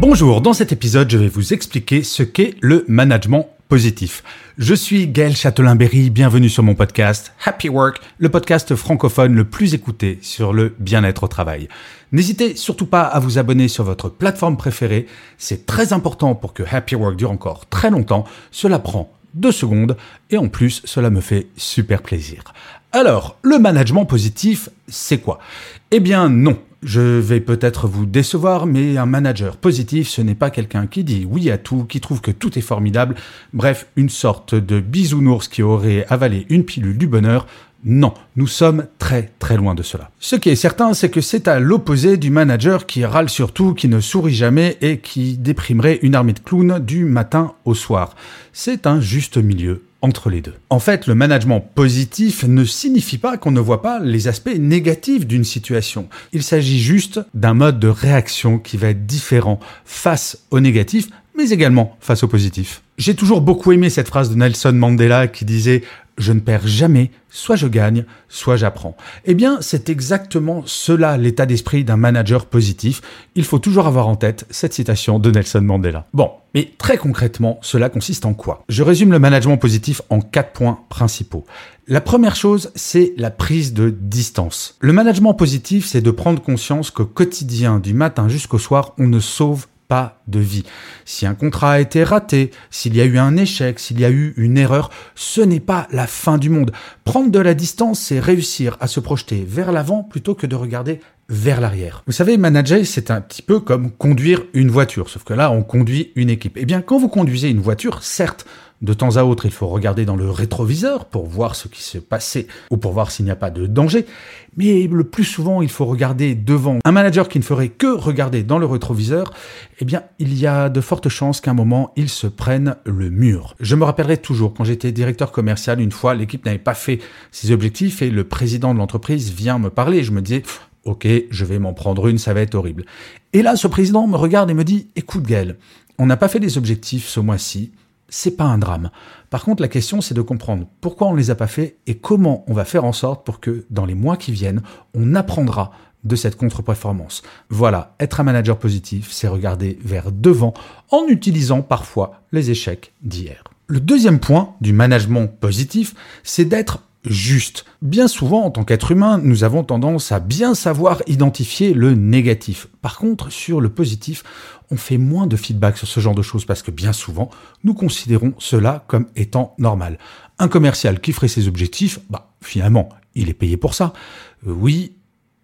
Bonjour, dans cet épisode, je vais vous expliquer ce qu'est le management positif. Je suis Gaël Châtelain-Berry, bienvenue sur mon podcast Happy Work, le podcast francophone le plus écouté sur le bien-être au travail. N'hésitez surtout pas à vous abonner sur votre plateforme préférée, c'est très important pour que Happy Work dure encore très longtemps, cela prend deux secondes et en plus cela me fait super plaisir. Alors, le management positif, c'est quoi? Eh bien non, je vais peut-être vous décevoir, mais un manager positif, ce n'est pas quelqu'un qui dit oui à tout, qui trouve que tout est formidable, bref, une sorte de bisounours qui aurait avalé une pilule du bonheur. Non, nous sommes très très loin de cela. Ce qui est certain, c'est que c'est à l'opposé du manager qui râle sur tout, qui ne sourit jamais et qui déprimerait une armée de clowns du matin au soir. C'est un juste milieu entre les deux. En fait, le management positif ne signifie pas qu'on ne voit pas les aspects négatifs d'une situation. Il s'agit juste d'un mode de réaction qui va être différent face au négatif, mais également face au positif. J'ai toujours beaucoup aimé cette phrase de Nelson Mandela qui disait je ne perds jamais, soit je gagne, soit j'apprends. Eh bien, c'est exactement cela l'état d'esprit d'un manager positif. Il faut toujours avoir en tête cette citation de Nelson Mandela. Bon, mais très concrètement, cela consiste en quoi? Je résume le management positif en quatre points principaux. La première chose, c'est la prise de distance. Le management positif, c'est de prendre conscience qu'au quotidien, du matin jusqu'au soir, on ne sauve pas de vie. Si un contrat a été raté, s'il y a eu un échec, s'il y a eu une erreur, ce n'est pas la fin du monde. Prendre de la distance, c'est réussir à se projeter vers l'avant plutôt que de regarder vers l'arrière. Vous savez, manager, c'est un petit peu comme conduire une voiture, sauf que là, on conduit une équipe. Eh bien, quand vous conduisez une voiture, certes, de temps à autre, il faut regarder dans le rétroviseur pour voir ce qui s'est passé ou pour voir s'il n'y a pas de danger. Mais le plus souvent, il faut regarder devant. Un manager qui ne ferait que regarder dans le rétroviseur, eh bien, il y a de fortes chances qu'à un moment, il se prenne le mur. Je me rappellerai toujours, quand j'étais directeur commercial, une fois, l'équipe n'avait pas fait ses objectifs et le président de l'entreprise vient me parler. Je me disais, ok, je vais m'en prendre une, ça va être horrible. Et là, ce président me regarde et me dit, écoute Gaël, on n'a pas fait les objectifs ce mois-ci, c'est pas un drame. Par contre, la question, c'est de comprendre pourquoi on ne les a pas fait et comment on va faire en sorte pour que dans les mois qui viennent, on apprendra de cette contre-performance. Voilà, être un manager positif, c'est regarder vers devant en utilisant parfois les échecs d'hier. Le deuxième point du management positif, c'est d'être juste. Bien souvent, en tant qu'être humain, nous avons tendance à bien savoir identifier le négatif. Par contre, sur le positif, on fait moins de feedback sur ce genre de choses parce que bien souvent, nous considérons cela comme étant normal. Un commercial qui ferait ses objectifs, bah, finalement, il est payé pour ça. Euh, oui,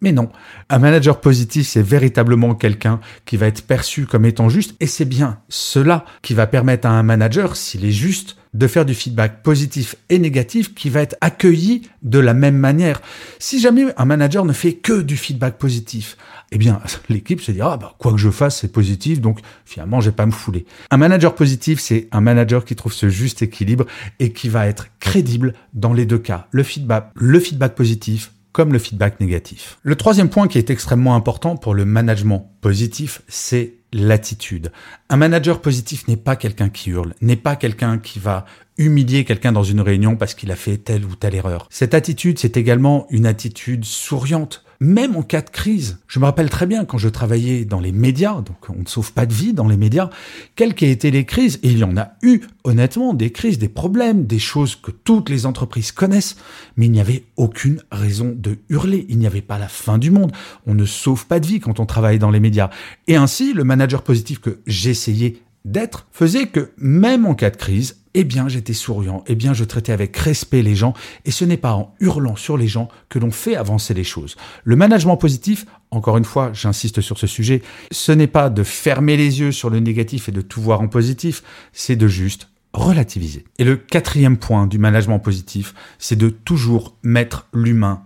mais non, un manager positif, c'est véritablement quelqu'un qui va être perçu comme étant juste, et c'est bien cela qui va permettre à un manager, s'il est juste, de faire du feedback positif et négatif qui va être accueilli de la même manière. Si jamais un manager ne fait que du feedback positif, eh bien, l'équipe se dira, ah bah, quoi que je fasse, c'est positif, donc finalement, je vais pas me fouler. Un manager positif, c'est un manager qui trouve ce juste équilibre et qui va être crédible dans les deux cas. Le feedback, le feedback positif comme le feedback négatif. Le troisième point qui est extrêmement important pour le management positif, c'est l'attitude. Un manager positif n'est pas quelqu'un qui hurle, n'est pas quelqu'un qui va humilier quelqu'un dans une réunion parce qu'il a fait telle ou telle erreur. Cette attitude, c'est également une attitude souriante même en cas de crise. Je me rappelle très bien quand je travaillais dans les médias, donc on ne sauve pas de vie dans les médias, quelles qu'aient été les crises, et il y en a eu honnêtement des crises, des problèmes, des choses que toutes les entreprises connaissent, mais il n'y avait aucune raison de hurler, il n'y avait pas la fin du monde, on ne sauve pas de vie quand on travaille dans les médias. Et ainsi, le manager positif que j'essayais d'être faisait que même en cas de crise, eh bien j'étais souriant, eh bien je traitais avec respect les gens, et ce n'est pas en hurlant sur les gens que l'on fait avancer les choses. Le management positif, encore une fois, j'insiste sur ce sujet, ce n'est pas de fermer les yeux sur le négatif et de tout voir en positif, c'est de juste relativiser. Et le quatrième point du management positif, c'est de toujours mettre l'humain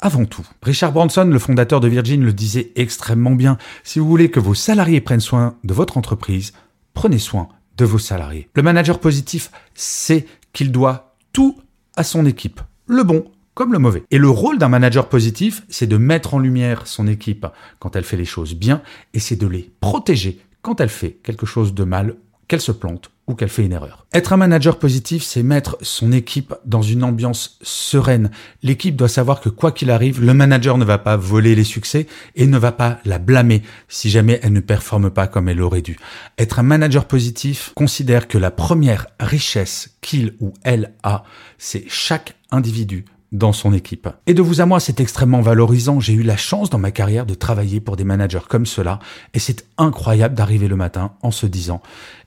avant tout. Richard Branson, le fondateur de Virgin, le disait extrêmement bien. Si vous voulez que vos salariés prennent soin de votre entreprise, prenez soin de vos salariés. Le manager positif sait qu'il doit tout à son équipe, le bon comme le mauvais. Et le rôle d'un manager positif, c'est de mettre en lumière son équipe quand elle fait les choses bien, et c'est de les protéger quand elle fait quelque chose de mal, qu'elle se plante ou qu'elle fait une erreur. Être un manager positif, c'est mettre son équipe dans une ambiance sereine. L'équipe doit savoir que quoi qu'il arrive, le manager ne va pas voler les succès et ne va pas la blâmer si jamais elle ne performe pas comme elle aurait dû. Être un manager positif considère que la première richesse qu'il ou elle a, c'est chaque individu dans son équipe. Et de vous à moi, c'est extrêmement valorisant. J'ai eu la chance dans ma carrière de travailler pour des managers comme cela. Et c'est incroyable d'arriver le matin en se disant,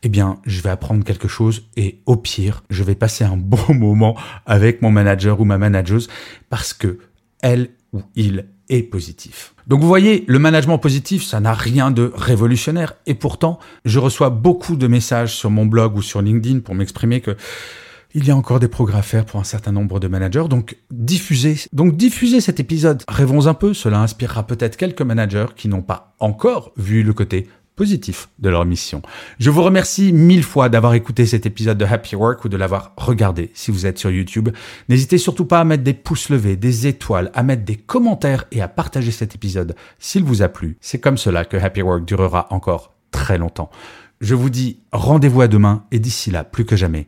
eh bien, je vais apprendre quelque chose et au pire, je vais passer un bon moment avec mon manager ou ma manageuse parce que elle ou il est positif. Donc vous voyez, le management positif, ça n'a rien de révolutionnaire. Et pourtant, je reçois beaucoup de messages sur mon blog ou sur LinkedIn pour m'exprimer que il y a encore des progrès à faire pour un certain nombre de managers, donc diffusez, donc diffusez cet épisode. Rêvons un peu, cela inspirera peut-être quelques managers qui n'ont pas encore vu le côté positif de leur mission. Je vous remercie mille fois d'avoir écouté cet épisode de Happy Work ou de l'avoir regardé si vous êtes sur YouTube. N'hésitez surtout pas à mettre des pouces levés, des étoiles, à mettre des commentaires et à partager cet épisode s'il vous a plu. C'est comme cela que Happy Work durera encore très longtemps. Je vous dis rendez-vous à demain et d'ici là, plus que jamais,